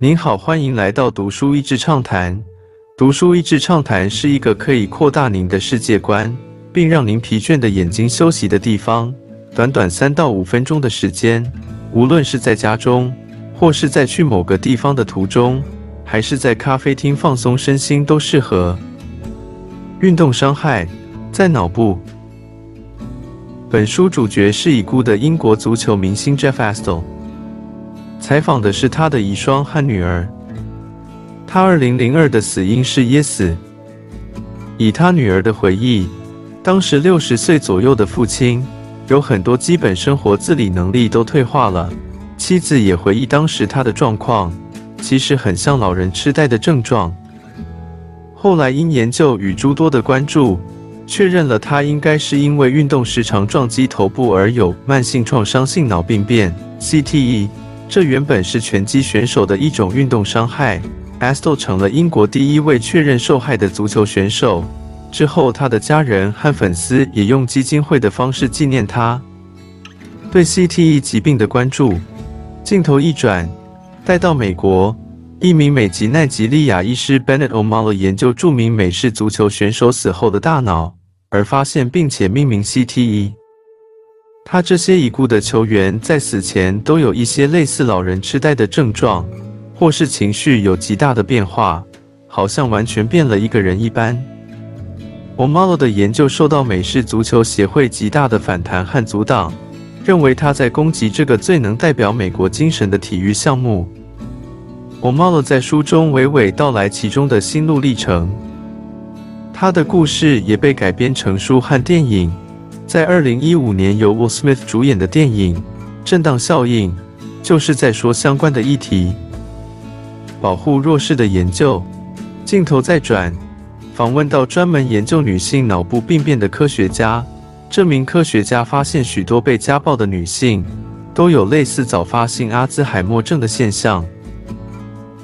您好，欢迎来到读书益智畅谈。读书益智畅谈是一个可以扩大您的世界观，并让您疲倦的眼睛休息的地方。短短三到五分钟的时间，无论是在家中，或是在去某个地方的途中，还是在咖啡厅放松身心，都适合。运动伤害在脑部。本书主角是已故的英国足球明星 Jeff Astle。采访的是他的遗孀和女儿。他二零零二的死因是噎死。以他女儿的回忆，当时六十岁左右的父亲有很多基本生活自理能力都退化了。妻子也回忆当时他的状况，其实很像老人痴呆的症状。后来因研究与诸多的关注，确认了他应该是因为运动时常撞击头部而有慢性创伤性脑病变 （CTE）。这原本是拳击选手的一种运动伤害。Astle 成了英国第一位确认受害的足球选手。之后，他的家人和粉丝也用基金会的方式纪念他。对 CTE 疾病的关注。镜头一转，带到美国，一名美籍奈及利亚医师 Bennett Omalo 研究著名美式足球选手死后的大脑，而发现并且命名 CTE。他这些已故的球员在死前都有一些类似老人痴呆的症状，或是情绪有极大的变化，好像完全变了一个人一般。o m a l o 的研究受到美式足球协会极大的反弹和阻挡，认为他在攻击这个最能代表美国精神的体育项目。o m a l o 在书中娓娓道来其中的心路历程，他的故事也被改编成书和电影。在二零一五年由 Will Smith 主演的电影《震荡效应》，就是在说相关的议题。保护弱势的研究。镜头再转，访问到专门研究女性脑部病变的科学家。这名科学家发现，许多被家暴的女性都有类似早发性阿兹海默症的现象。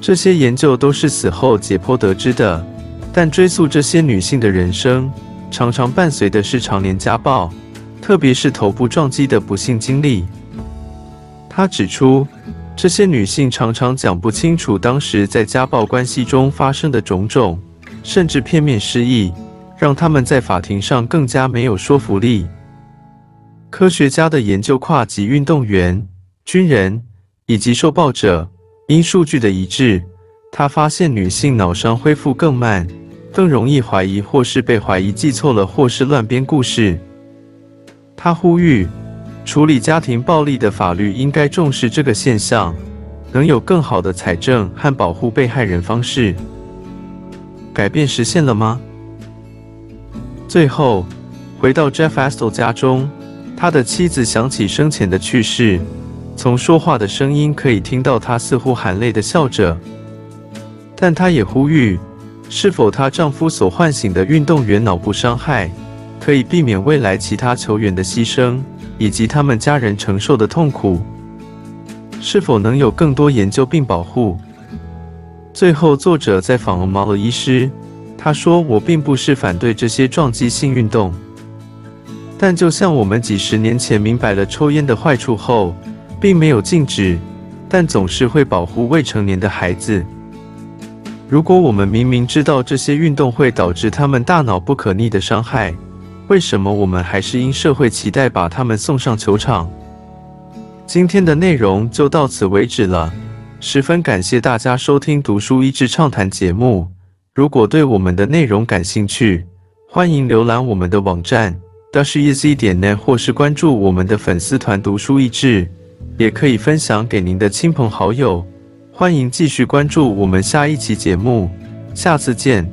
这些研究都是死后解剖得知的，但追溯这些女性的人生。常常伴随的是常年家暴，特别是头部撞击的不幸经历。他指出，这些女性常常讲不清楚当时在家暴关系中发生的种种，甚至片面失忆，让他们在法庭上更加没有说服力。科学家的研究跨级运动员、军人以及受暴者，因数据的一致，他发现女性脑伤恢复更慢。更容易怀疑，或是被怀疑记错了，或是乱编故事。他呼吁，处理家庭暴力的法律应该重视这个现象，能有更好的财政和保护被害人方式。改变实现了吗？最后，回到 Jeff Astle 家中，他的妻子想起生前的去世，从说话的声音可以听到他似乎含泪的笑着，但他也呼吁。是否她丈夫所唤醒的运动员脑部伤害，可以避免未来其他球员的牺牲，以及他们家人承受的痛苦？是否能有更多研究并保护？最后，作者在访问毛尔医师，他说：“我并不是反对这些撞击性运动，但就像我们几十年前明白了抽烟的坏处后，并没有禁止，但总是会保护未成年的孩子。”如果我们明明知道这些运动会导致他们大脑不可逆的伤害，为什么我们还是因社会期待把他们送上球场？今天的内容就到此为止了，十分感谢大家收听读书益智畅谈节目。如果对我们的内容感兴趣，欢迎浏览我们的网站 dashiz 点 net，或是关注我们的粉丝团读书益智，也可以分享给您的亲朋好友。欢迎继续关注我们下一期节目，下次见。